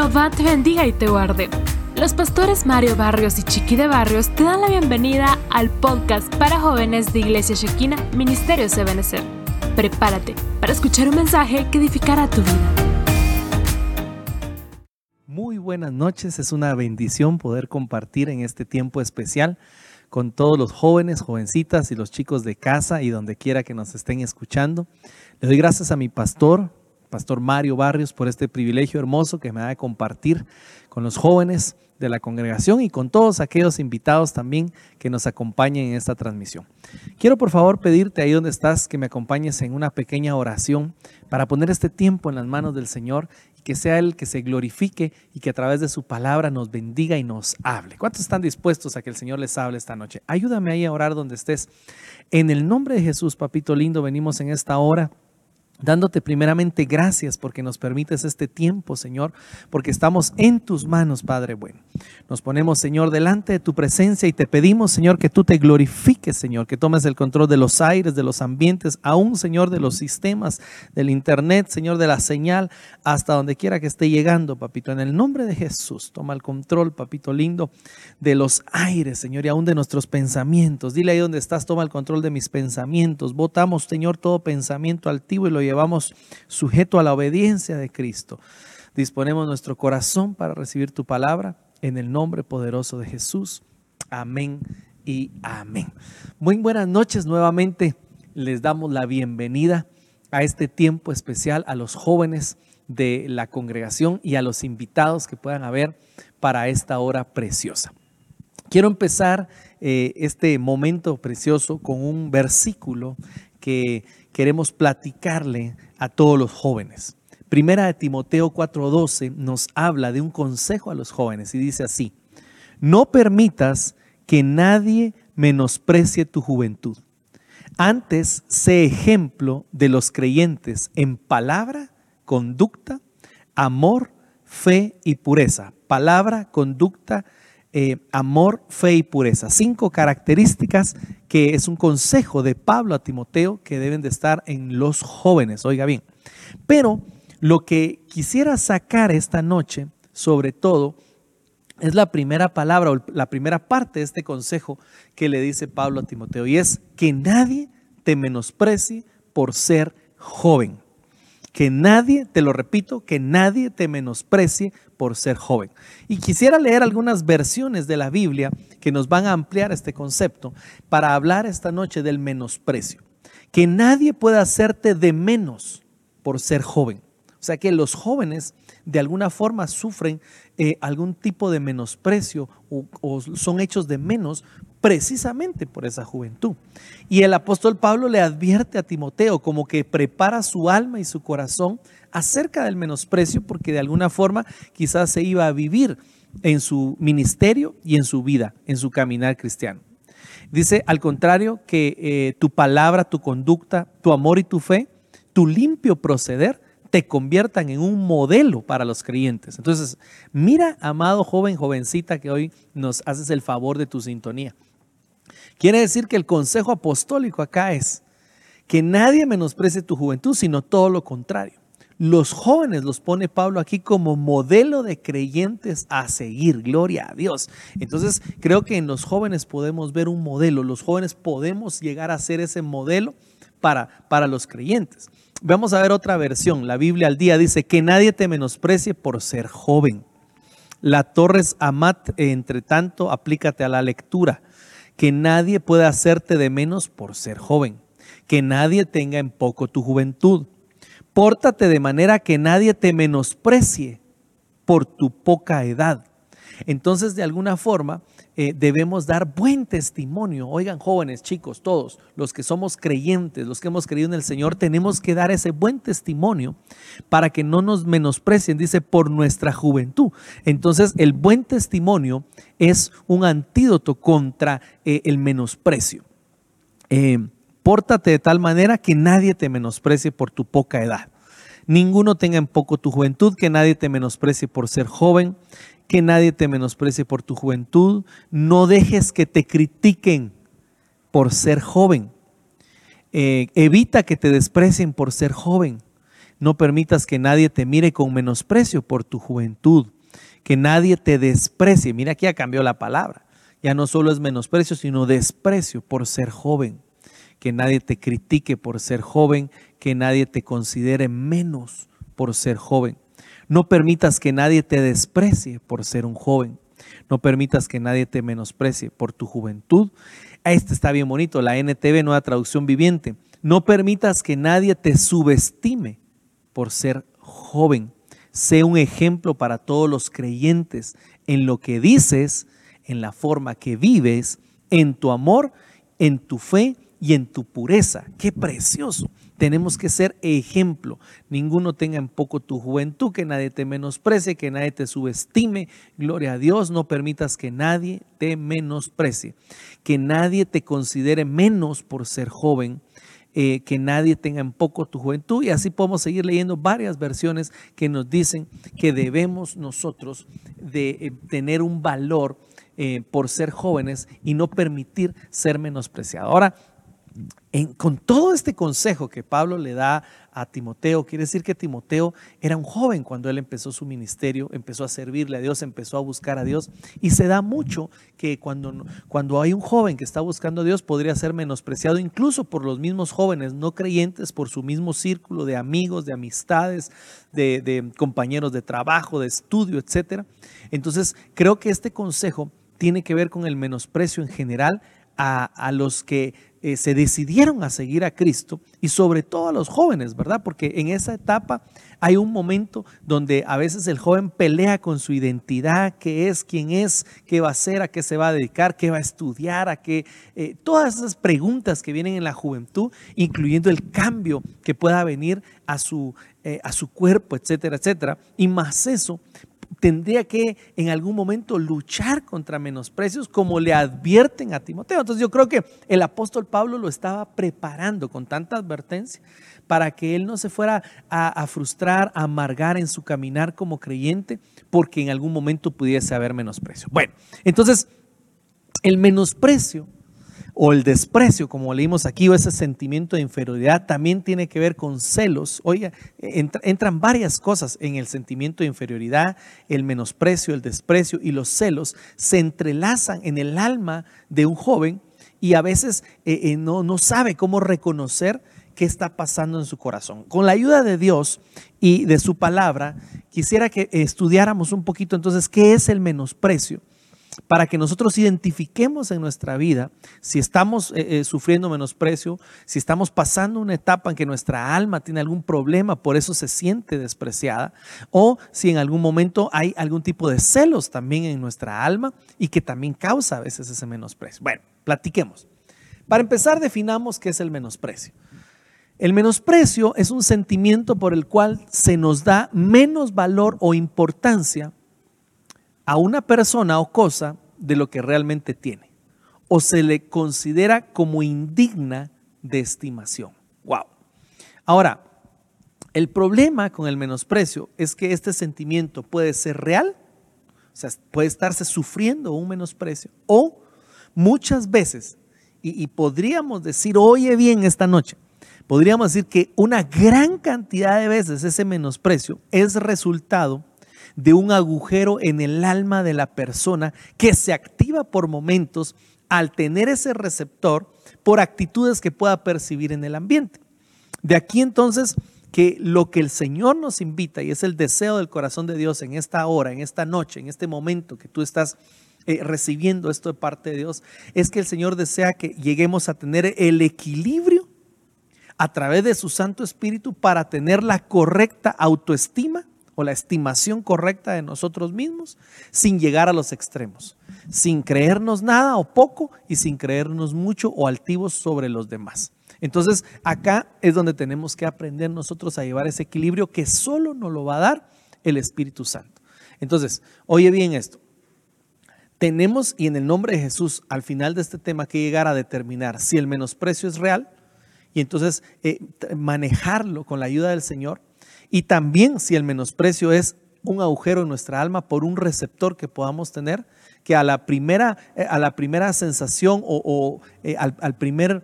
Jehová te bendiga y te guarde. Los pastores Mario Barrios y Chiqui de Barrios te dan la bienvenida al podcast para jóvenes de Iglesia Shekina, Ministerio Ebenezer. Prepárate para escuchar un mensaje que edificará tu vida. Muy buenas noches, es una bendición poder compartir en este tiempo especial con todos los jóvenes, jovencitas y los chicos de casa y donde quiera que nos estén escuchando. Le doy gracias a mi pastor, Pastor Mario Barrios, por este privilegio hermoso que me da de compartir con los jóvenes de la congregación y con todos aquellos invitados también que nos acompañen en esta transmisión. Quiero por favor pedirte ahí donde estás que me acompañes en una pequeña oración para poner este tiempo en las manos del Señor y que sea Él que se glorifique y que a través de su palabra nos bendiga y nos hable. ¿Cuántos están dispuestos a que el Señor les hable esta noche? Ayúdame ahí a orar donde estés. En el nombre de Jesús, papito lindo, venimos en esta hora dándote primeramente gracias porque nos permites este tiempo, Señor, porque estamos en tus manos, Padre bueno. Nos ponemos, Señor, delante de tu presencia y te pedimos, Señor, que tú te glorifiques, Señor, que tomes el control de los aires, de los ambientes, aún, Señor, de los sistemas, del Internet, Señor, de la señal, hasta donde quiera que esté llegando, papito. En el nombre de Jesús, toma el control, papito lindo, de los aires, Señor, y aún de nuestros pensamientos. Dile ahí donde estás, toma el control de mis pensamientos. Votamos, Señor, todo pensamiento altivo y lo llevamos sujeto a la obediencia de Cristo. Disponemos nuestro corazón para recibir tu palabra en el nombre poderoso de Jesús. Amén y amén. Muy buenas noches nuevamente. Les damos la bienvenida a este tiempo especial a los jóvenes de la congregación y a los invitados que puedan haber para esta hora preciosa. Quiero empezar eh, este momento precioso con un versículo que queremos platicarle a todos los jóvenes. Primera de Timoteo 4:12 nos habla de un consejo a los jóvenes y dice así, no permitas que nadie menosprecie tu juventud. Antes, sé ejemplo de los creyentes en palabra, conducta, amor, fe y pureza. Palabra, conducta, eh, amor, fe y pureza. Cinco características que es un consejo de Pablo a Timoteo que deben de estar en los jóvenes. Oiga bien, pero lo que quisiera sacar esta noche, sobre todo, es la primera palabra o la primera parte de este consejo que le dice Pablo a Timoteo y es que nadie te menosprecie por ser joven. Que nadie, te lo repito, que nadie te menosprecie por ser joven. Y quisiera leer algunas versiones de la Biblia que nos van a ampliar este concepto para hablar esta noche del menosprecio. Que nadie pueda hacerte de menos por ser joven. O sea que los jóvenes de alguna forma sufren eh, algún tipo de menosprecio o, son hechos de menos precisamente por esa juventud. Y el apóstol Pablo le advierte a Timoteo como que prepara su alma y su corazón acerca del menosprecio porque de alguna forma quizás se iba a vivir en su ministerio y en su vida, en su caminar cristiano. Dice, al contrario, que eh, tu palabra, tu conducta, tu amor y tu fe, tu limpio proceder, te conviertan en un modelo para los creyentes. Entonces, mira, amado joven, jovencita, que hoy nos haces el favor de tu sintonía. Quiere decir que el consejo apostólico acá es que nadie menosprecie tu juventud, sino todo lo contrario. Los jóvenes los pone Pablo aquí como modelo de creyentes a seguir. Gloria a Dios. Entonces creo que en los jóvenes podemos ver un modelo. Los jóvenes podemos llegar a ser ese modelo para, para los creyentes. Vamos a ver otra versión. La Biblia al día dice que nadie te menosprecie por ser joven. La Torres Amat, entre tanto, aplícate a la lectura. Que nadie pueda hacerte de menos por ser joven. Que nadie tenga en poco tu juventud Pórtate de manera que nadie te menosprecie por tu poca edad. Entonces, de alguna forma, eh, debemos dar buen testimonio. Oigan, jóvenes, chicos, todos, los que somos creyentes, los que hemos creído en el Señor, tenemos que dar ese buen testimonio para que no nos menosprecien, dice, por nuestra juventud. Entonces, el buen testimonio es un antídoto contra eh, el menosprecio. Eh, Pórtate de tal manera que nadie te menosprecie por tu poca edad. Ninguno tenga en poco tu juventud, que nadie te menosprecie por ser joven, que nadie te menosprecie por tu juventud. No dejes que te critiquen por ser joven. Eh, evita que te desprecien por ser joven. No permitas que nadie te mire con menosprecio por tu juventud, que nadie te desprecie. Mira, aquí ya cambió la palabra. Ya no solo es menosprecio, sino desprecio por ser joven. Que nadie te critique por ser joven, que nadie te considere menos por ser joven. No permitas que nadie te desprecie por ser un joven. No permitas que nadie te menosprecie por tu juventud. Este está bien bonito, la NTV, nueva traducción viviente. No permitas que nadie te subestime por ser joven. Sé un ejemplo para todos los creyentes en lo que dices, en la forma que vives, en tu amor, en tu fe y en tu pureza. Qué precioso. Tenemos que ser ejemplo. Ninguno tenga en poco tu juventud, que nadie te menosprecie, que nadie te subestime. Gloria a Dios, no permitas que nadie te menosprecie, que nadie te considere menos por ser joven. Eh, que nadie tenga en poco tu juventud. Y así podemos seguir leyendo varias versiones que nos dicen que debemos nosotros de eh, tener un valor eh, por ser jóvenes y no permitir ser menospreciados. Ahora, con todo este consejo que Pablo le da a Timoteo, quiere decir que Timoteo era un joven cuando él empezó su ministerio, empezó a servirle a Dios, empezó a buscar a Dios. Y se da mucho que cuando, cuando hay un joven que está buscando a Dios podría ser menospreciado incluso por los mismos jóvenes no creyentes, por su mismo círculo de amigos, de amistades, de, de compañeros de trabajo, de estudio, etc. Entonces creo que este consejo tiene que ver con el menosprecio en general a, los que eh, se decidieron a seguir a Cristo y sobre todo a los jóvenes, ¿verdad? Porque en esa etapa hay un momento donde a veces el joven pelea con su identidad, qué es, quién es, qué va a hacer, a qué se va a dedicar, qué va a estudiar, a qué, eh, todas esas preguntas que vienen en la juventud, incluyendo el cambio que pueda venir a su, eh, a su cuerpo, etcétera, etcétera. Y más eso, tendría que en algún momento luchar contra menosprecios como le advierten a Timoteo. Entonces yo creo que el apóstol Pablo lo estaba preparando con tanta advertencia para que él no se fuera a, frustrar, a amargar en su caminar como creyente, porque en algún momento pudiese haber menosprecio. Bueno, entonces el menosprecio o el desprecio, como leímos aquí, o ese sentimiento de inferioridad, también tiene que ver con celos. Oiga, entran varias cosas en el sentimiento de inferioridad, el menosprecio, el desprecio y los celos se entrelazan en el alma de un joven y a veces eh, eh, no, no sabe cómo reconocer qué está pasando en su corazón. Con la ayuda de Dios y de su palabra, quisiera que estudiáramos un poquito entonces qué es el menosprecio para que nosotros identifiquemos en nuestra vida si estamos eh, eh, sufriendo menosprecio, si estamos pasando una etapa en que nuestra alma tiene algún problema, por eso se siente despreciada, o si en algún momento hay algún tipo de celos también en nuestra alma y que también causa a veces ese menosprecio. Bueno, platiquemos. Para empezar, definamos qué es el menosprecio. El menosprecio es un sentimiento por el cual se nos da menos valor o importancia a una persona o cosa de lo que realmente tiene. O se le considera como indigna de estimación. Wow. Ahora, el problema con el menosprecio es que este sentimiento puede ser real, o sea, puede estarse sufriendo un menosprecio, o muchas veces, y, y podríamos decir, oye bien esta noche, podríamos decir que una gran cantidad de veces ese menosprecio es resultado de un agujero en el alma de la persona que se activa por momentos al tener ese receptor por actitudes que pueda percibir en el ambiente. De aquí entonces que lo que el Señor nos invita, y es el deseo del corazón de Dios en esta hora, en esta noche, en este momento que tú estás eh, recibiendo esto de parte de Dios, es que el Señor desea que lleguemos a tener el equilibrio a través de su Santo Espíritu para tener la correcta autoestima o la estimación correcta de nosotros mismos sin llegar a los extremos, sin creernos nada o poco y sin creernos mucho o altivos sobre los demás. Entonces acá es donde tenemos que aprender nosotros a llevar ese equilibrio que solo nos lo va a dar el Espíritu Santo. Entonces, oye bien esto. Tenemos, y en el nombre de Jesús, al final de este tema, que llegar a determinar si el menosprecio es real y entonces eh, manejarlo con la ayuda del Señor y también si el menosprecio es un agujero en nuestra alma por un receptor que podamos tener, que a la primera, eh, a la primera sensación o, eh, al, primer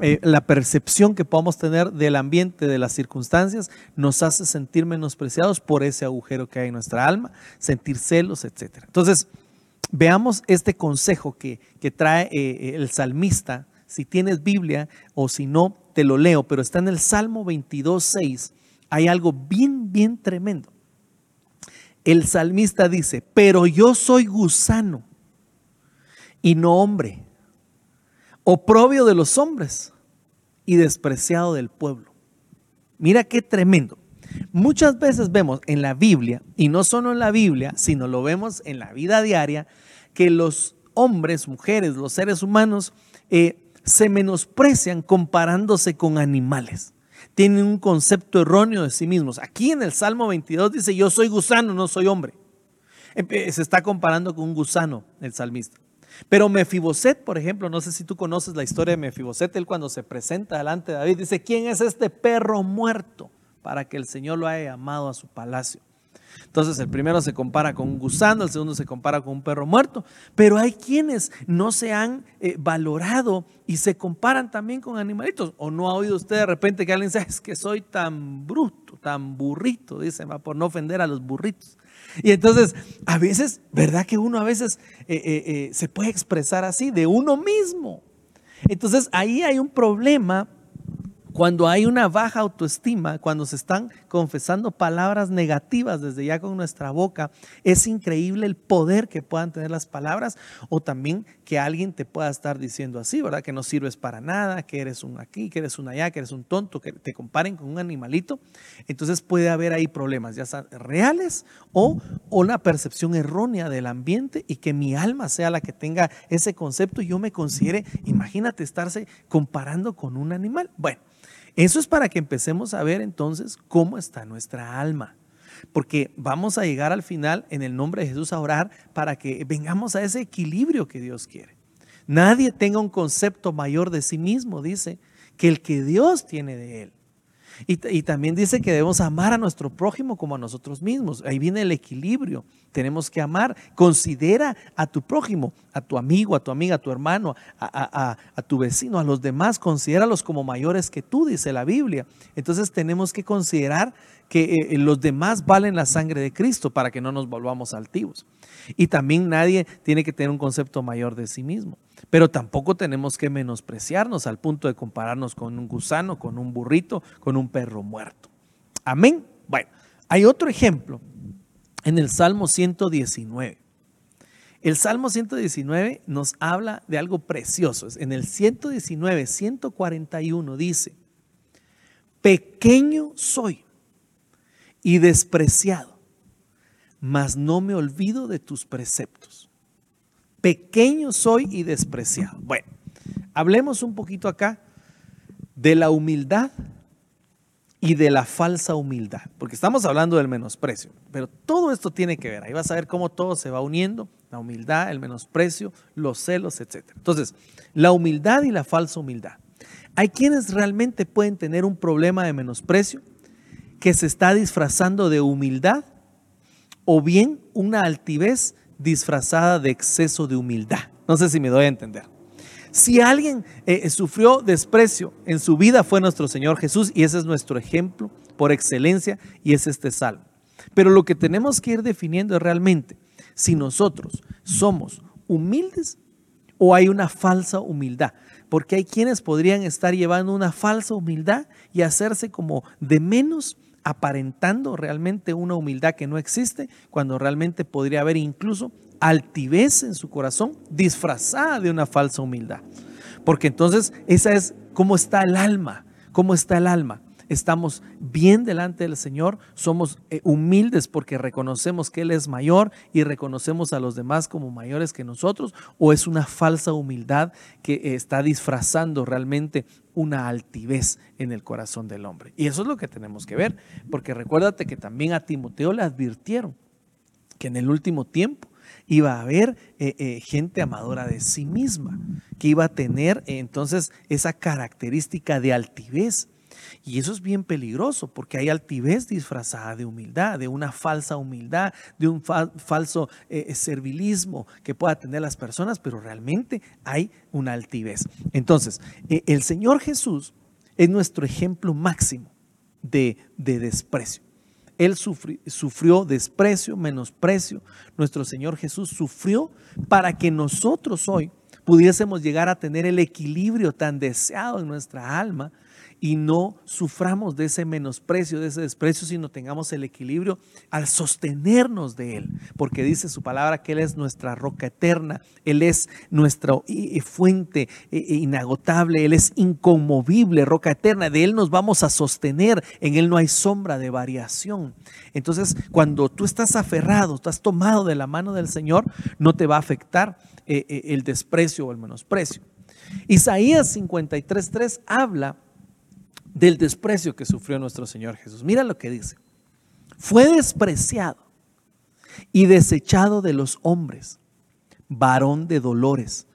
eh, la percepción que podamos tener del ambiente, de las circunstancias, nos hace sentir menospreciados por ese agujero que hay en nuestra alma, sentir celos, etc. Entonces, veamos este consejo que, trae eh, el salmista. Si tienes Biblia o si no, te lo leo, pero está en el Salmo 22, 6. Hay algo bien, bien tremendo. El salmista dice, pero yo soy gusano y no hombre oprobio de los hombres y despreciado del pueblo. Mira qué tremendo. Muchas veces vemos en la Biblia, y no solo en la Biblia, sino lo vemos en la vida diaria, que los hombres, mujeres, los seres humanos eh, se menosprecian comparándose con animales. Tienen un concepto erróneo de sí mismos. Aquí en el Salmo 22 dice, yo soy gusano, no soy hombre. Se está comparando con un gusano el salmista. Pero Mefiboset, por ejemplo, no sé si tú conoces la historia de Mefiboset, él cuando se presenta delante de David dice, ¿quién es este perro muerto para que el Señor lo haya llamado a su palacio? Entonces el primero se compara con un gusano, el segundo se compara con un perro muerto, pero hay quienes no se han eh, valorado y se comparan también con animalitos. ¿O no ha oído usted de repente que alguien dice, es que soy tan bruto, tan burrito, dice, va por no ofender a los burritos? Y entonces, a veces, ¿verdad que uno a veces eh, eh, se puede expresar así de uno mismo? Entonces, ahí hay un problema cuando hay una baja autoestima, cuando se están confesando palabras negativas desde ya con nuestra boca, es increíble el poder que puedan tener las palabras o también que alguien te pueda estar diciendo así, ¿verdad? Que no sirves para nada, que eres un aquí, que eres un allá, que eres un tonto, que te comparen con un animalito. Entonces puede haber ahí problemas, ya sean reales o una percepción errónea del ambiente y que mi alma sea la que tenga ese concepto y yo me considere, imagínate estarse comparando con un animal. Bueno. Eso es para que empecemos a ver entonces cómo está nuestra alma. Porque vamos a llegar al final en el nombre de Jesús a orar para que vengamos a ese equilibrio que Dios quiere. Nadie tenga un concepto mayor de sí mismo, dice, que el que Dios tiene de él. Y, también dice que debemos amar a nuestro prójimo como a nosotros mismos. Ahí viene el equilibrio. Tenemos que amar. Considera a tu prójimo, a tu amigo, a tu amiga, a tu hermano, a, tu vecino, a los demás. Considéralos como mayores que tú, dice la Biblia. Entonces tenemos que considerar que eh, los demás valen la sangre de Cristo para que no nos volvamos altivos. Y también nadie tiene que tener un concepto mayor de sí mismo. Pero tampoco tenemos que menospreciarnos al punto de compararnos con un gusano, con un burrito, con un perro muerto. Amén. Bueno, hay otro ejemplo en el Salmo 119. El Salmo 119 nos habla de algo precioso. En el 119, 141 dice, pequeño soy y despreciado mas no me olvido de tus preceptos. Pequeño soy y despreciado. Bueno, hablemos un poquito acá de la humildad y de la falsa humildad, porque estamos hablando del menosprecio, pero todo esto tiene que ver, ahí vas a ver cómo todo se va uniendo, la humildad, el menosprecio, los celos, etc. Entonces, la humildad y la falsa humildad. Hay quienes realmente pueden tener un problema de menosprecio que se está disfrazando de humildad o bien una altivez disfrazada de exceso de humildad. No sé si me doy a entender. Si alguien eh, sufrió desprecio en su vida fue nuestro Señor Jesús y ese es nuestro ejemplo por excelencia y es este salmo. Pero lo que tenemos que ir definiendo es realmente si nosotros somos humildes o hay una falsa humildad. Porque hay quienes podrían estar llevando una falsa humildad y hacerse como de menos aparentando realmente una humildad que no existe, cuando realmente podría haber incluso altivez en su corazón disfrazada de una falsa humildad. Porque entonces esa es cómo está el alma, cómo está el alma estamos bien delante del Señor, somos eh, humildes porque reconocemos que Él es mayor y reconocemos a los demás como mayores que nosotros, o es una falsa humildad que eh, está disfrazando realmente una altivez en el corazón del hombre. Y eso es lo que tenemos que ver, porque recuérdate que también a Timoteo le advirtieron que en el último tiempo iba a haber eh, gente amadora de sí misma, que iba a tener entonces esa característica de altivez Y eso es bien peligroso porque hay altivez disfrazada de humildad, de una falsa humildad, de un falso eh, eh, servilismo que pueda tener las personas, pero realmente hay una altivez. Entonces, eh, el Señor Jesús es nuestro ejemplo máximo de, desprecio. Él sufrió desprecio, menosprecio. Nuestro Señor Jesús sufrió para que nosotros hoy pudiésemos llegar a tener el equilibrio tan deseado en nuestra alma y no suframos de ese menosprecio, de ese desprecio, sino tengamos el equilibrio al sostenernos de Él. Porque dice su palabra que Él es nuestra roca eterna, Él es nuestra fuente inagotable, Él es inconmovible, roca eterna. De Él nos vamos a sostener, en Él no hay sombra de variación. Entonces, cuando tú estás aferrado, estás tomado de la mano del Señor, no te va a afectar eh, eh, el desprecio o el menosprecio. Isaías 53.3 habla del desprecio que sufrió nuestro Señor Jesús. Mira lo que dice. Fue despreciado y desechado de los hombres, varón de dolores,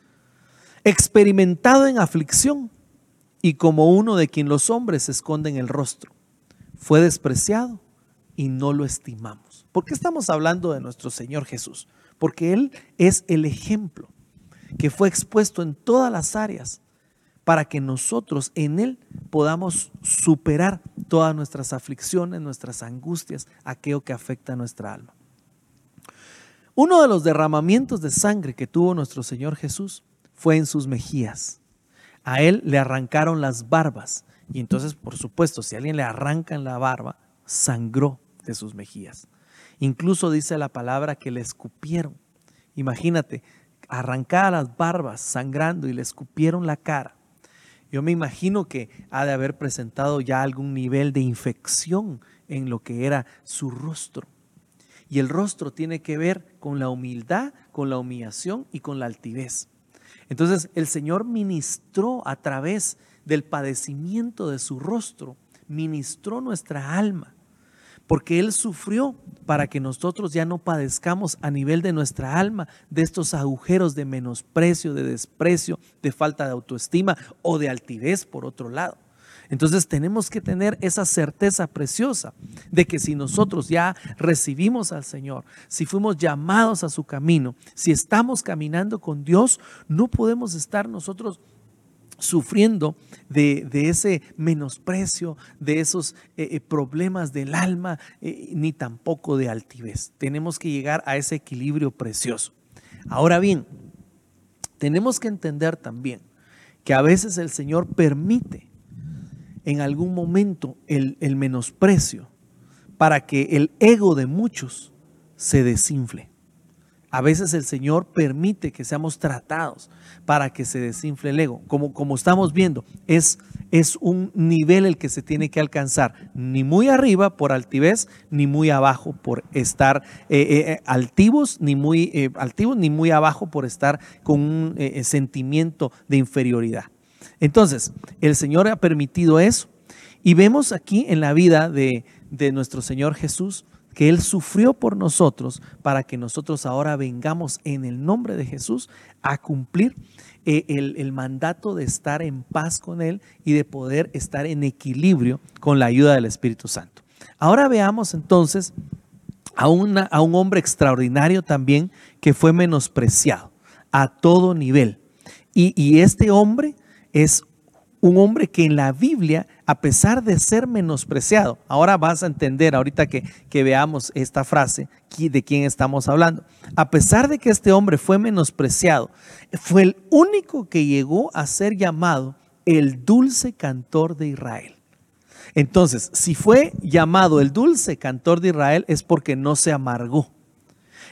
experimentado en aflicción y como uno de quien los hombres esconden el rostro. Fue despreciado y no lo estimamos. ¿Por qué estamos hablando de nuestro Señor Jesús? Porque Él es el ejemplo que fue expuesto en todas las áreas para que nosotros en Él podamos superar todas nuestras aflicciones, nuestras angustias, aquello que afecta a nuestra alma. Uno de los derramamientos de sangre que tuvo nuestro Señor Jesús fue en sus mejillas. A Él le arrancaron las barbas y entonces, por supuesto, si a alguien le arrancan la barba, sangró de sus mejillas. Incluso dice la palabra que le escupieron. Imagínate, arrancada las barbas, sangrando y le escupieron la cara. Yo me imagino que ha de haber presentado ya algún nivel de infección en lo que era su rostro. Y el rostro tiene que ver con la humildad, con la humillación y con la altivez. Entonces el Señor ministró a través del padecimiento de su rostro, ministró nuestra alma porque Él sufrió para que nosotros ya no padezcamos a nivel de nuestra alma de estos agujeros de menosprecio, de desprecio, de falta de autoestima o de altivez por otro lado. Entonces tenemos que tener esa certeza preciosa de que si nosotros ya recibimos al Señor, si fuimos llamados a su camino, si estamos caminando con Dios, no podemos estar nosotros sufriendo de, ese menosprecio, de esos eh, eh, problemas del alma, eh, ni tampoco de altivez. Tenemos que llegar a ese equilibrio precioso. Ahora bien, tenemos que entender también que a veces el Señor permite en algún momento el, el menosprecio para que el ego de muchos se desinfle. A veces el Señor permite que seamos tratados para que se desinfle el ego. Como, como estamos viendo, es, es un nivel el que se tiene que alcanzar, ni muy arriba por altivez, ni muy abajo por estar eh, eh, eh, altivos, ni muy altivos, ni muy abajo por estar con un sentimiento de inferioridad. Entonces, el Señor ha permitido eso. Y vemos aquí en la vida de, de nuestro Señor Jesús, que Él sufrió por nosotros para que nosotros ahora vengamos en el nombre de Jesús a cumplir eh, el, mandato de estar en paz con Él y de poder estar en equilibrio con la ayuda del Espíritu Santo. Ahora veamos entonces a, una, a un hombre extraordinario también que fue menospreciado a todo nivel. Y, y este hombre es un hombre que en la Biblia, a pesar de ser menospreciado, ahora vas a entender ahorita que, que veamos esta frase de quién estamos hablando, a pesar de que este hombre fue menospreciado, fue el único que llegó a ser llamado el dulce cantor de Israel. Entonces, si fue llamado el dulce cantor de Israel es porque no se amargó.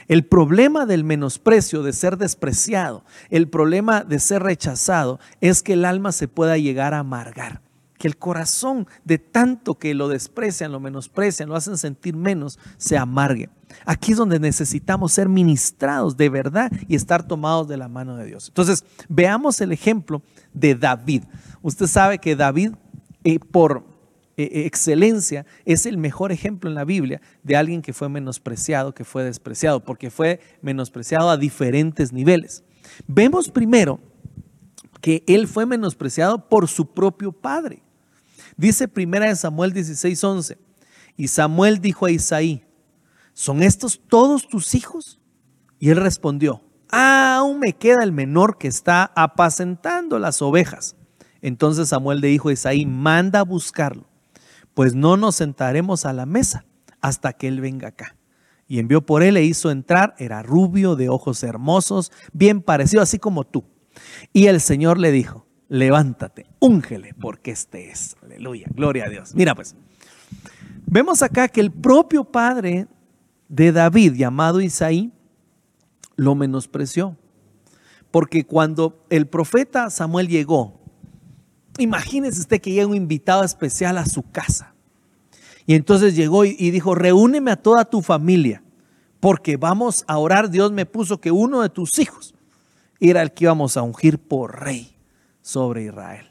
El problema del menosprecio, de ser despreciado, el problema de ser rechazado, es que el alma se pueda llegar a amargar. Que el corazón, de tanto que lo desprecian, lo menosprecian, lo hacen sentir menos, se amargue. Aquí es donde necesitamos ser ministrados de verdad y estar tomados de la mano de Dios. Entonces, veamos el ejemplo de David. Usted sabe que David, eh, por, eh, eh, excelencia es el mejor ejemplo en la Biblia de alguien que fue menospreciado, que fue despreciado, porque fue menospreciado a diferentes niveles. Vemos primero que él fue menospreciado por su propio padre. Dice primera de Samuel 16:11, y Samuel dijo a Isaí, ¿son estos todos tus hijos? Y él respondió, ah, aún me queda el menor que está apacentando las ovejas. Entonces Samuel le dijo a Isaí, manda a buscarlo, pues no nos sentaremos a la mesa hasta que él venga acá. Y envió por él e hizo entrar, era rubio, de ojos hermosos, bien parecido, así como tú. Y el Señor le dijo, levántate, úngele, porque este es. Aleluya, gloria a Dios. Mira pues, vemos acá que el propio padre de David, llamado Isaí, lo menospreció. Porque cuando el profeta Samuel llegó, imagínese usted que llega un invitado especial a su casa. Y entonces llegó y dijo, reúneme a toda tu familia, porque vamos a orar. Dios me puso que uno de tus hijos era el que íbamos a ungir por rey sobre Israel.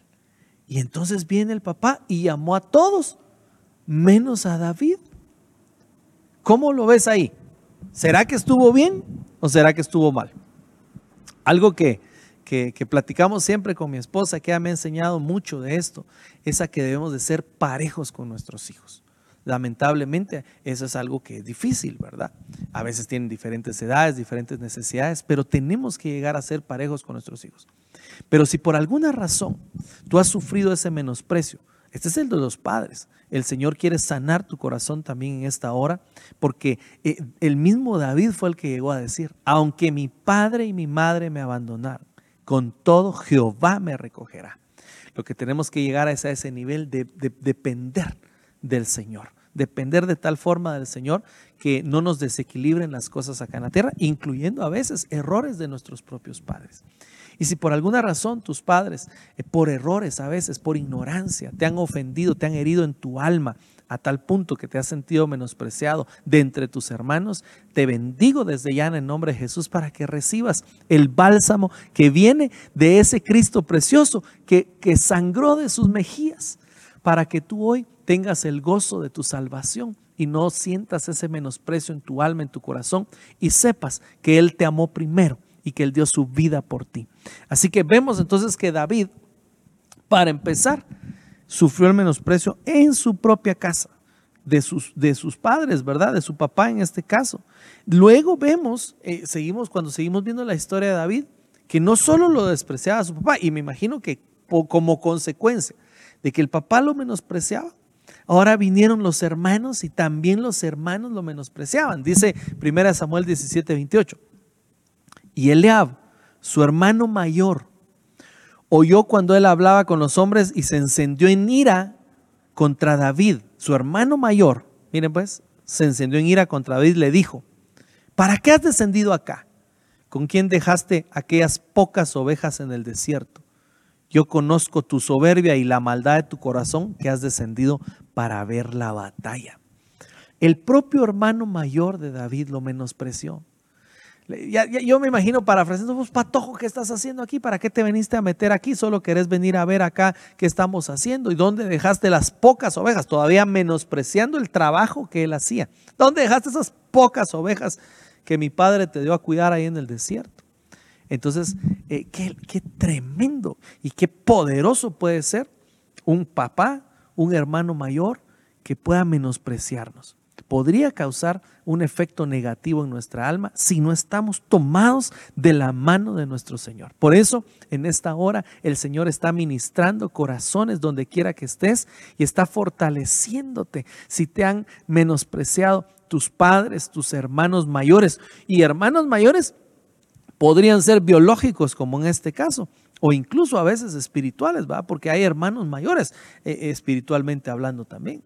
Y entonces viene el papá y llamó a todos, menos a David. ¿Cómo lo ves ahí? ¿Será que estuvo bien o será que estuvo mal? Algo que, que, platicamos siempre con mi esposa, que ella me ha enseñado mucho de esto, es a que debemos de ser parejos con nuestros hijos. Lamentablemente, eso es algo que es difícil, ¿verdad? A veces tienen diferentes edades, diferentes necesidades, pero tenemos que llegar a ser parejos con nuestros hijos. Pero si por alguna razón tú has sufrido ese menosprecio, este es el de los padres. El Señor quiere sanar tu corazón también en esta hora, porque eh, el mismo David fue el que llegó a decir, aunque mi padre y mi madre me abandonaron, con todo Jehová me recogerá. Lo que tenemos que llegar es a ese nivel de, de depender del Señor, depender de tal forma del Señor que no nos desequilibren las cosas acá en la tierra, incluyendo a veces errores de nuestros propios padres. Y si por alguna razón tus padres, eh, por errores a veces, por ignorancia, te han ofendido, te han herido en tu alma, a tal punto que te has sentido menospreciado de entre tus hermanos, te bendigo desde ya en el nombre de Jesús para que recibas el bálsamo que viene de ese Cristo precioso que, que sangró de sus mejillas, para que tú hoy tengas el gozo de tu salvación y no sientas ese menosprecio en tu alma, en tu corazón, y sepas que Él te amó primero y que Él dio su vida por ti. Así que vemos entonces que David, para empezar, sufrió el menosprecio en su propia casa, de sus, de sus padres, ¿verdad? De su papá en este caso. Luego vemos, eh, seguimos, cuando seguimos viendo la historia de David, que no solo lo despreciaba a su papá, y me imagino que como consecuencia de que el papá lo menospreciaba, Ahora vinieron los hermanos y también los hermanos lo menospreciaban. Dice 1 Samuel 17, 28. Y Eliab, su hermano mayor, oyó cuando él hablaba con los hombres y se encendió en ira contra David. Su hermano mayor, miren pues, se encendió en ira contra David, le dijo, ¿para qué has descendido acá? ¿Con quién dejaste aquellas pocas ovejas en el desierto? Yo conozco tu soberbia y la maldad de tu corazón que has descendido para ver la batalla. El propio hermano mayor de David lo menospreció. Yo me imagino parafraseando, pues patojo, ¿qué estás haciendo aquí? ¿Para qué te viniste a meter aquí? Solo querés venir a ver acá qué estamos haciendo y dónde dejaste las pocas ovejas, todavía menospreciando el trabajo que él hacía. ¿Dónde dejaste esas pocas ovejas que mi padre te dio a cuidar ahí en el desierto? Entonces, eh, qué, qué tremendo y qué poderoso puede ser un papá, un hermano mayor que pueda menospreciarnos. Podría causar un efecto negativo en nuestra alma si no estamos tomados de la mano de nuestro Señor. Por eso, en esta hora, el Señor está ministrando corazones donde quiera que estés y está fortaleciéndote. Si te han menospreciado tus padres, tus hermanos mayores y hermanos mayores podrían ser biológicos, como en este caso, o incluso a veces espirituales, ¿va? Porque hay hermanos mayores, eh, espiritualmente hablando también.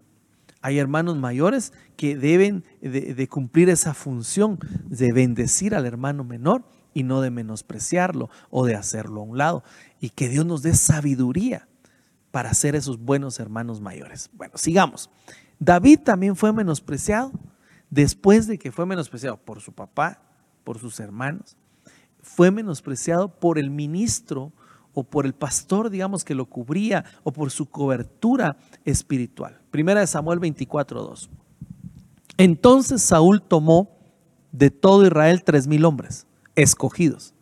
Hay hermanos mayores que deben de, cumplir esa función de bendecir al hermano menor y no de menospreciarlo o de hacerlo a un lado. Y que Dios nos dé sabiduría para ser esos buenos hermanos mayores. Bueno, sigamos. David también fue menospreciado después de que fue menospreciado por su papá, por sus hermanos fue menospreciado por el ministro o por el pastor, digamos, que lo cubría o por su cobertura espiritual. Primera de Samuel 24.2. Entonces Saúl tomó de todo Israel tres mil hombres escogidos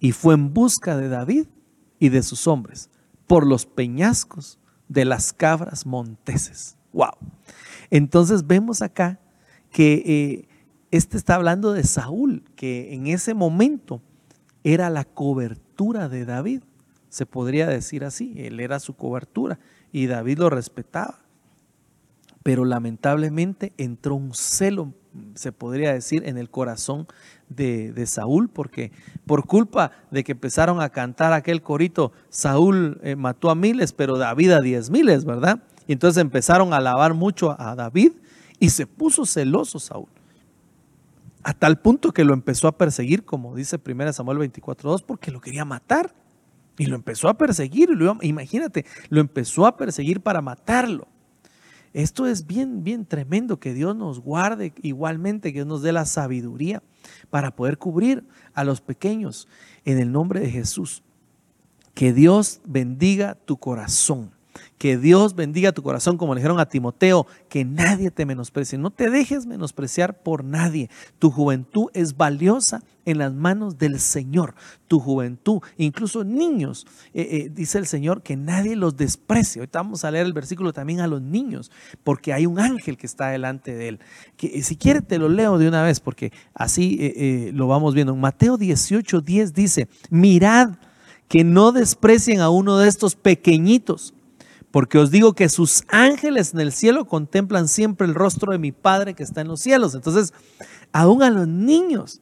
y fue en busca de David y de sus hombres por los peñascos de las cabras monteses. ¡Wow! Entonces vemos acá que eh, este está hablando de Saúl, que en ese momento era la cobertura de David, se podría decir así, él era su cobertura y David lo respetaba. Pero lamentablemente entró un celo, se podría decir, en el corazón de, Saúl, porque por culpa de que empezaron a cantar aquel corito, Saúl eh, mató a miles, pero David a diez miles, ¿verdad? Y entonces empezaron a alabar mucho a David y se puso celoso Saúl. A tal punto que lo empezó a perseguir, como dice 1 Samuel 24.2, porque lo quería matar. Y lo empezó a perseguir, imagínate, lo empezó a perseguir para matarlo. Esto es bien, bien tremendo, que Dios nos guarde igualmente, que Dios nos dé la sabiduría para poder cubrir a los pequeños en el nombre de Jesús. Que Dios bendiga tu corazón. Que Dios bendiga tu corazón, como le dijeron a Timoteo, que nadie te menosprecie. No te dejes menospreciar por nadie. Tu juventud es valiosa en las manos del Señor. Tu juventud, incluso niños, eh, eh, dice el Señor, que nadie los desprecie. Ahorita vamos a leer el versículo también a los niños, porque hay un ángel que está delante de él. Que, eh, si quiere te lo leo de una vez, porque así lo vamos viendo. En Mateo 18, 10 dice, mirad que no desprecien a uno de estos pequeñitos porque os digo que sus ángeles en el cielo contemplan siempre el rostro de mi Padre que está en los cielos. Entonces, aún a los niños,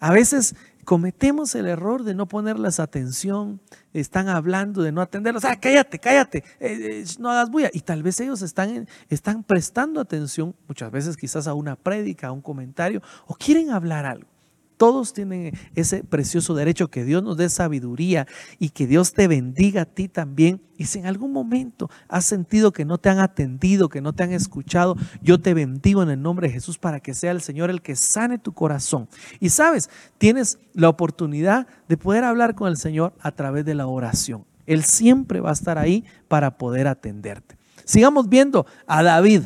a veces cometemos el error de no ponerles atención, están hablando de no atenderlos, ah, cállate, cállate, eh, eh, no hagas bulla. Y tal vez ellos están, están prestando atención, muchas veces quizás a una prédica, a un comentario, o quieren hablar algo. Todos tienen ese precioso derecho que Dios nos dé sabiduría y que Dios te bendiga a ti también. Y si en algún momento has sentido que no te han atendido, que no te han escuchado, yo te bendigo en el nombre de Jesús para que sea el Señor el que sane tu corazón. Y sabes, tienes la oportunidad de poder hablar con el Señor a través de la oración. Él siempre va a estar ahí para poder atenderte. Sigamos viendo a David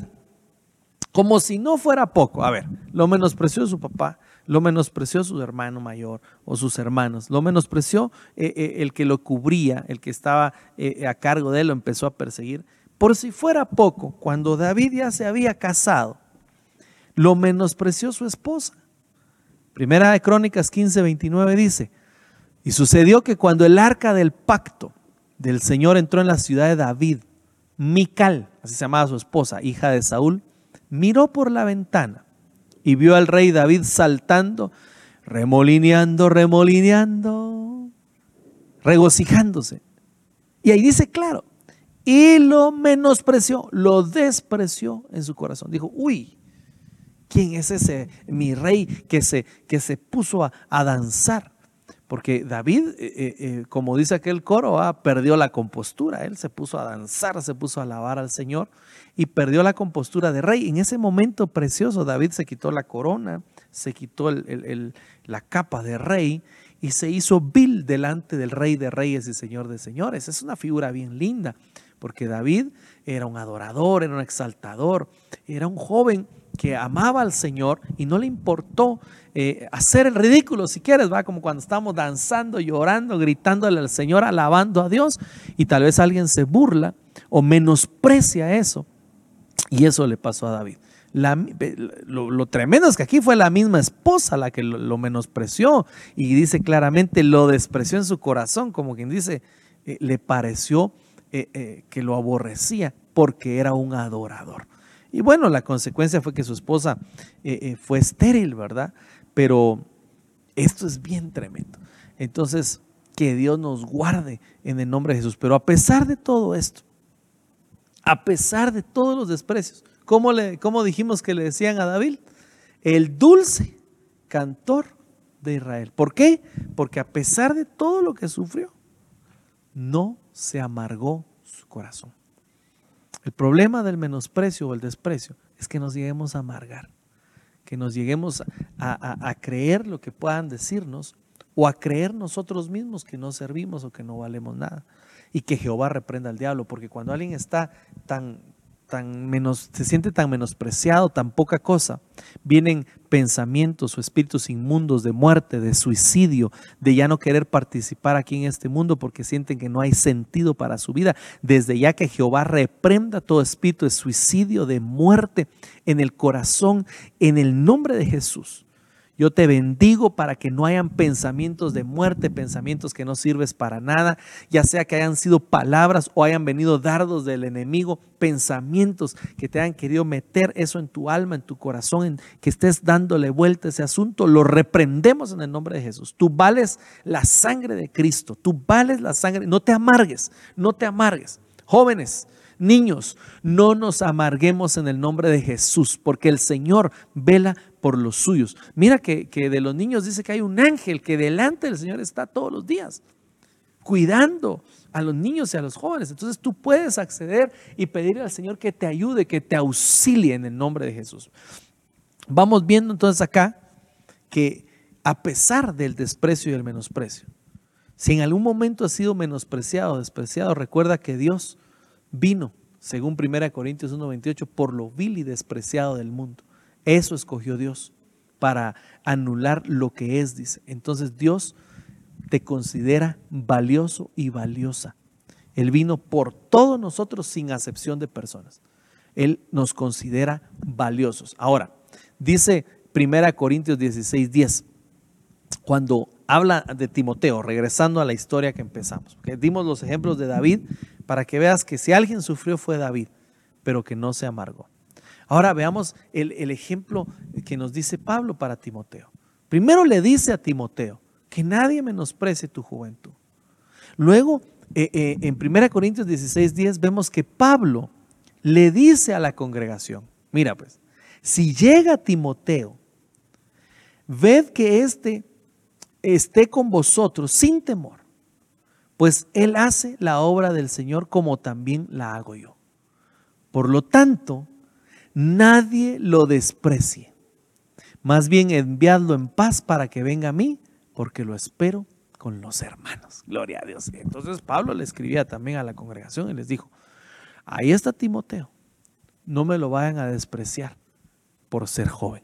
como si no fuera poco. A ver, lo menospreció su papá, lo menospreció su hermano mayor o sus hermanos, lo menospreció eh, eh, el que lo cubría, el que estaba eh, a cargo de él, lo empezó a perseguir. Por si fuera poco, cuando David ya se había casado, lo menospreció su esposa. Primera de Crónicas 15, 29 dice, y sucedió que cuando el arca del pacto del Señor entró en la ciudad de David, Mical, así se llamaba su esposa, hija de Saúl, miró por la ventana y vio al rey David saltando, remolineando, remolineando, regocijándose. Y ahí dice claro, y lo menospreció, lo despreció en su corazón. Dijo, uy, ¿quién es ese mi rey que se, que se puso a, danzar? Porque David, eh, eh, eh, como dice aquel coro, ah, perdió la compostura. Él se puso a danzar, se puso a alabar al Señor y perdió la compostura de rey. En ese momento precioso, David se quitó la corona, se quitó la capa de rey y se hizo vil delante del rey de reyes y señor de señores. Es una figura bien linda, porque David era un adorador, era un exaltador, era un joven que amaba al Señor y no le importó eh, hacer el ridículo, si quieres, va como cuando estamos danzando, llorando, gritándole al Señor, alabando a Dios, y tal vez alguien se burla o menosprecia eso. Y eso le pasó a David. lo, tremendo es que aquí fue la misma esposa la que lo, menospreció y dice claramente lo despreció en su corazón, como quien dice, eh, le pareció eh, eh, que lo aborrecía porque era un adorador. Y bueno, la consecuencia fue que su esposa fue estéril, ¿verdad? Pero esto es bien tremendo. Entonces, que Dios nos guarde en el nombre de Jesús. Pero a pesar de todo esto, a pesar de todos los desprecios. ¿Cómo, le, dijimos que le decían a David? El dulce cantor de Israel. ¿Por qué? Porque a pesar de todo lo que sufrió, no se amargó su corazón. El problema del menosprecio o el desprecio es que nos lleguemos a amargar, que nos lleguemos a creer lo que puedan decirnos o a creer nosotros mismos que no servimos o que no valemos nada y que Jehová reprenda al diablo, porque cuando alguien está tan, tan menos, se siente tan menospreciado, tan poca cosa, vienen pensamientos o espíritus inmundos de muerte, de suicidio, de ya no querer participar aquí en este mundo porque sienten que no hay sentido para su vida. Desde ya que Jehová reprenda todo espíritu de suicidio, de muerte en el corazón, en el nombre de Jesús. Yo te bendigo para que no hayan pensamientos de muerte, pensamientos que no sirves para nada, ya sea que hayan sido palabras o hayan venido dardos del enemigo, pensamientos que te hayan querido meter eso en tu alma, en tu corazón, en que estés dándole vuelta a ese asunto, lo reprendemos en el nombre de Jesús. Tú vales la sangre de Cristo, tú vales la sangre, no te amargues, no te amargues. Jóvenes, Niños, no nos amarguemos en el nombre de Jesús, porque el Señor vela por los suyos. Mira que, de los niños dice que hay un ángel que delante del Señor está todos los días, cuidando a los niños y a los jóvenes. Entonces tú puedes acceder y pedirle al Señor que te ayude, que te auxilie en el nombre de Jesús. Vamos viendo entonces acá que a pesar del desprecio y el menosprecio, si en algún momento has sido menospreciado, despreciado, recuerda que Dios vino, según 1 Corintios 1:28, por lo vil y despreciado del mundo. Eso escogió Dios para anular lo que es, dice. Entonces Dios te considera valioso y valiosa. Él vino por todos nosotros sin acepción de personas. Él nos considera valiosos. Ahora, dice 1 Corintios 16, 10, cuando habla de Timoteo, regresando a la historia que empezamos. que dimos los ejemplos de David para que veas que si alguien sufrió fue David, pero que no se amargó. Ahora veamos el, ejemplo que nos dice Pablo para Timoteo. Primero le dice a Timoteo que nadie menosprecie tu juventud. Luego, eh, eh, en 1 Corintios 16, 10, vemos que Pablo le dice a la congregación, mira pues, si llega Timoteo, ved que éste esté con vosotros sin temor pues Él hace la obra del Señor como también la hago yo. Por lo tanto, nadie lo desprecie. Más bien enviadlo en paz para que venga a mí, porque lo espero con los hermanos. Gloria a Dios. Entonces Pablo le escribía también a la congregación y les dijo, ahí está Timoteo, no me lo vayan a despreciar por ser joven,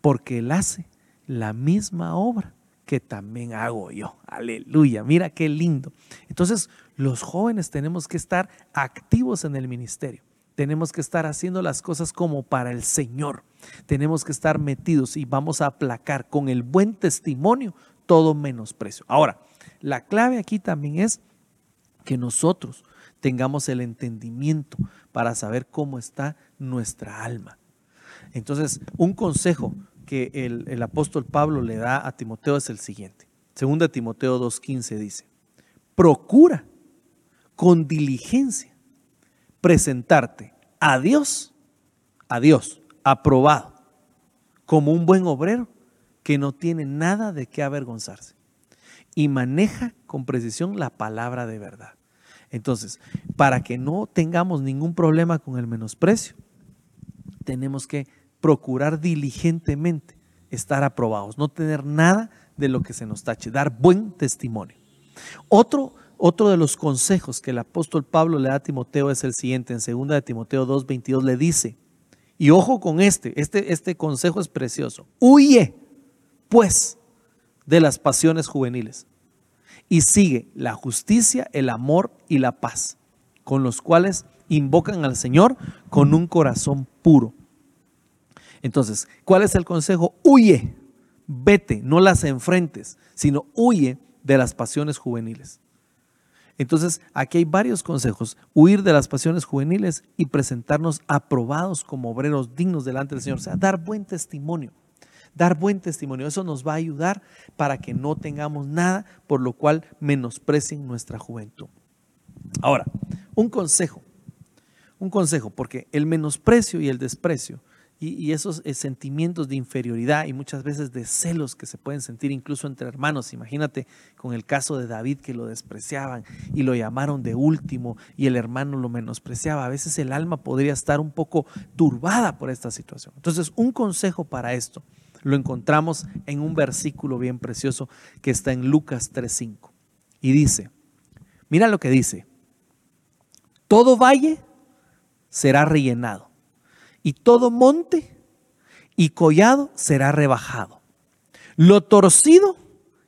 porque él hace la misma obra que también hago yo. Aleluya, mira qué lindo. Entonces, los jóvenes tenemos que estar activos en el ministerio. Tenemos que estar haciendo las cosas como para el Señor. Tenemos que estar metidos y vamos a aplacar con el buen testimonio todo menosprecio. Ahora, la clave aquí también es que nosotros tengamos el entendimiento para saber cómo está nuestra alma. Entonces, un consejo que el, apóstol Pablo le da a Timoteo es el siguiente. Segunda Timoteo 2.15 dice, procura con diligencia presentarte a Dios, a Dios, aprobado, como un buen obrero que no tiene nada de qué avergonzarse y maneja con precisión la palabra de verdad. Entonces, para que no tengamos ningún problema con el menosprecio, tenemos que procurar diligentemente estar aprobados, no tener nada de lo que se nos tache, dar buen testimonio. Otro, otro de los consejos que el apóstol Pablo le da a Timoteo es el siguiente, en 2 de Timoteo 2.22 le dice, y ojo con este, este, este consejo es precioso, huye pues de las pasiones juveniles y sigue la justicia, el amor y la paz, con los cuales invocan al Señor con un corazón puro. Entonces, ¿cuál es el consejo? Huye, vete, no las enfrentes, sino huye de las pasiones juveniles. Entonces, aquí hay varios consejos. Huir de las pasiones juveniles y presentarnos aprobados como obreros dignos delante del Señor. O sea, dar buen testimonio. Dar buen testimonio. Eso nos va a ayudar para que no tengamos nada por lo cual menosprecien nuestra juventud. Ahora, un consejo. Un consejo, porque el menosprecio y el desprecio y, esos eh, sentimientos de inferioridad y muchas veces de celos que se pueden sentir incluso entre hermanos. Imagínate con el caso de David que lo despreciaban y lo llamaron de último y el hermano lo menospreciaba. A veces el alma podría estar un poco turbada por esta situación. Entonces, un consejo para esto lo encontramos en un versículo bien precioso que está en Lucas 3.5. Y dice, mira lo que dice, todo valle será rellenado, y todo monte y collado será rebajado. Lo torcido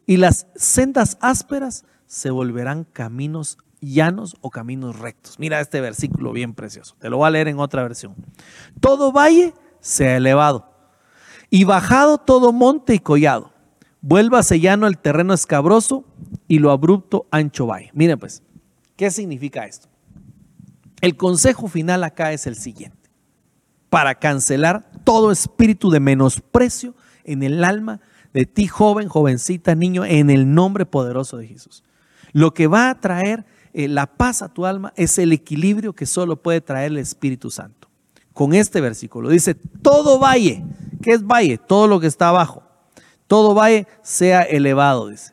y las sendas ásperas se volverán caminos llanos o caminos rectos. Mira este versículo bien precioso. Te lo voy a leer en otra versión. Todo valle sea elevado y bajado todo monte y collado. Vuélvase llano el terreno escabroso y lo abrupto ancho valle. Miren pues, ¿qué significa esto? El consejo final acá es el siguiente. Para cancelar todo espíritu de menosprecio en el alma de ti, joven, jovencita, niño, en el nombre poderoso de Jesús. Lo que va a traer eh, la paz a tu alma es el equilibrio que solo puede traer el Espíritu Santo. Con este versículo dice, todo valle, ¿qué es valle? Todo lo que está abajo. Todo valle sea elevado, dice.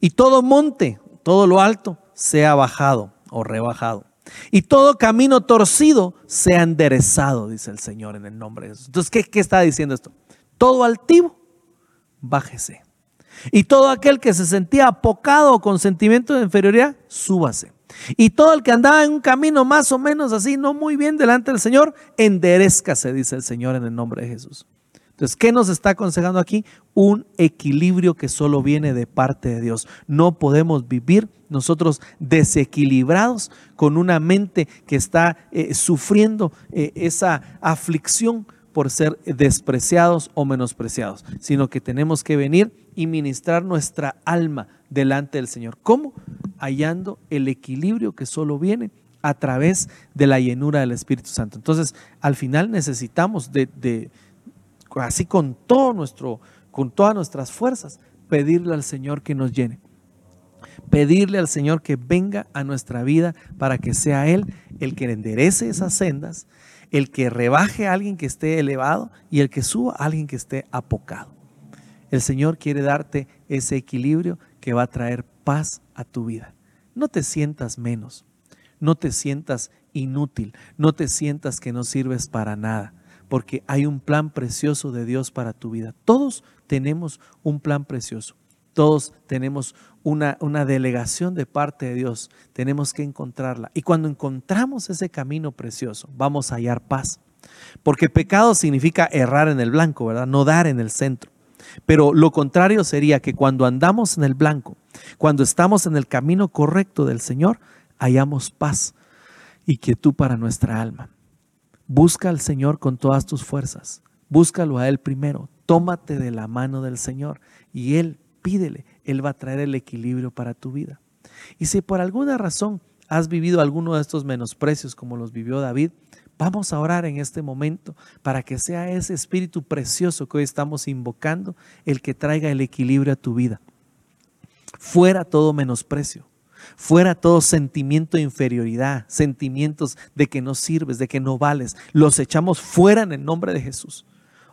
Y todo monte, todo lo alto, sea bajado o rebajado. Y todo camino torcido sea enderezado, dice el Señor en el nombre de Jesús. Entonces, ¿qué, qué está diciendo esto? Todo altivo bájese. Y todo aquel que se sentía apocado con sentimiento de inferioridad, súbase. Y todo el que andaba en un camino más o menos así, no muy bien delante del Señor, enderezcase, dice el Señor en el nombre de Jesús. Entonces, ¿qué nos está aconsejando aquí? Un equilibrio que solo viene de parte de Dios. No podemos vivir nosotros desequilibrados con una mente que está eh, sufriendo eh, esa aflicción por ser despreciados o menospreciados, sino que tenemos que venir y ministrar nuestra alma delante del Señor. ¿Cómo? Hallando el equilibrio que solo viene a través de la llenura del Espíritu Santo. Entonces, al final necesitamos de, así con todo nuestro, con todas nuestras fuerzas, pedirle al Señor que nos llene. Pedirle al Señor que venga a nuestra vida para que sea Él el que enderece esas sendas, el que rebaje a alguien que esté elevado y el que suba a alguien que esté apocado. El Señor quiere darte ese equilibrio que va a traer paz a tu vida. No te sientas menos, no te sientas inútil, no te sientas que no sirves para nada, porque hay un plan precioso de Dios para tu vida. Todos tenemos un plan precioso. Todos tenemos una, una, delegación de parte de Dios. Tenemos que encontrarla. Y cuando encontramos ese camino precioso, vamos a hallar paz. Porque pecado significa errar en el blanco, ¿verdad? No dar en el centro. Pero lo contrario sería que cuando andamos en el blanco, cuando estamos en el camino correcto del Señor, hallamos paz y quietud para nuestra alma. Busca al Señor con todas tus fuerzas. Búscalo a Él primero. Tómate de la mano del Señor y Él pídele, Él va a traer el equilibrio para tu vida. Y si por alguna razón has vivido alguno de estos menosprecios como los vivió David, vamos a orar en este momento para que sea ese espíritu precioso que hoy estamos invocando el que traiga el equilibrio a tu vida. Fuera todo menosprecio. Fuera todo sentimiento de inferioridad, sentimientos de que no sirves, de que no vales. Los echamos fuera en el nombre de Jesús.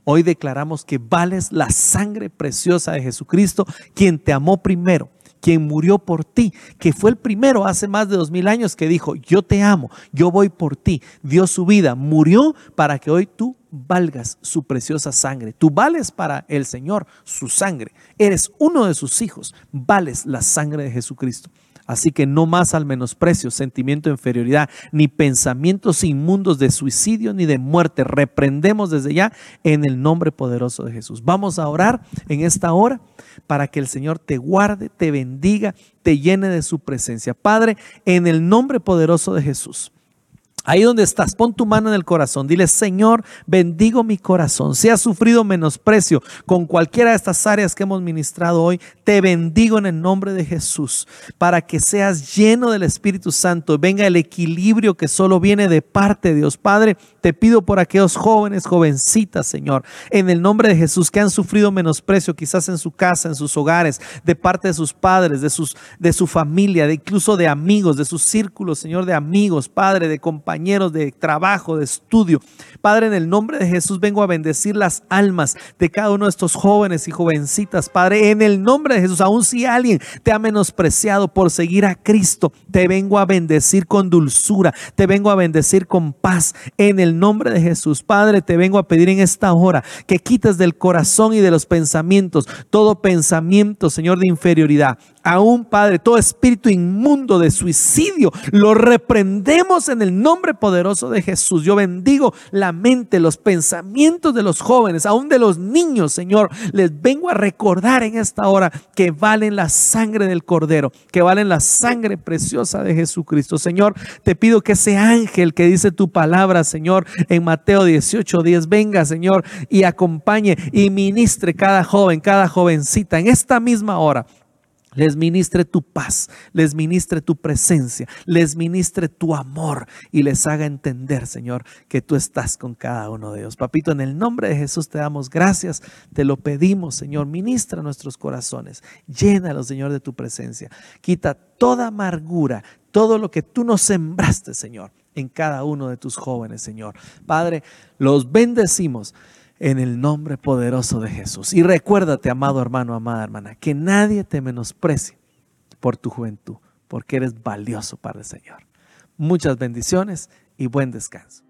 Hoy declaramos que vales la sangre preciosa de Jesucristo, quien te amó primero, quien murió por ti, que fue el primero hace más de dos mil años que dijo, yo te amo, yo voy por ti, dio su vida, murió para que hoy tú valgas su preciosa sangre. Tú vales para el Señor su sangre. Eres uno de sus hijos, vales la sangre de Jesucristo. Así que no más al menosprecio, sentimiento de inferioridad, ni pensamientos inmundos de suicidio ni de muerte. Reprendemos desde ya en el nombre poderoso de Jesús. Vamos a orar en esta hora para que el Señor te guarde, te bendiga, te llene de su presencia. Padre, en el nombre poderoso de Jesús. Ahí donde estás, pon tu mano en el corazón. Dile, Señor, bendigo mi corazón. Si has sufrido menosprecio con cualquiera de estas áreas que hemos ministrado hoy, te bendigo en el nombre de Jesús para que seas lleno del Espíritu Santo. Venga el equilibrio que solo viene de parte de Dios. Padre, te pido por aquellos jóvenes, jovencitas, Señor, en el nombre de Jesús que han sufrido menosprecio, quizás en su casa, en sus hogares, de parte de sus padres, de, sus, de su familia, de incluso de amigos, de sus círculos, Señor, de amigos, Padre, de compañeros de trabajo, de estudio. Padre, en el nombre de Jesús vengo a bendecir las almas de cada uno de estos jóvenes y jovencitas. Padre, en el nombre de Jesús, aun si alguien te ha menospreciado por seguir a Cristo, te vengo a bendecir con dulzura, te vengo a bendecir con paz. En el nombre de Jesús, Padre, te vengo a pedir en esta hora que quites del corazón y de los pensamientos todo pensamiento, Señor, de inferioridad, Aún, Padre, todo espíritu inmundo de suicidio lo reprendemos en el nombre poderoso de Jesús. Yo bendigo la mente, los pensamientos de los jóvenes, aún de los niños, Señor. Les vengo a recordar en esta hora que valen la sangre del Cordero, que valen la sangre preciosa de Jesucristo. Señor, te pido que ese ángel que dice tu palabra, Señor, en Mateo 18, 10, venga, Señor, y acompañe y ministre cada joven, cada jovencita en esta misma hora les ministre tu paz, les ministre tu presencia, les ministre tu amor y les haga entender, Señor, que tú estás con cada uno de ellos. Papito, en el nombre de Jesús te damos gracias, te lo pedimos, Señor, ministra nuestros corazones, llénalos, Señor, de tu presencia. Quita toda amargura, todo lo que tú nos sembraste, Señor, en cada uno de tus jóvenes, Señor. Padre, los bendecimos en el nombre poderoso de Jesús. Y recuérdate, amado hermano, amada hermana, que nadie te menosprecie por tu juventud, porque eres valioso para el Señor. Muchas bendiciones y buen descanso.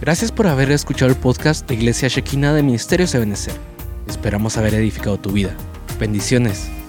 Gracias por haber escuchado el podcast de Iglesia Shekina de Ministerios Ebenezer. Esperamos haber edificado tu vida. Bendiciones.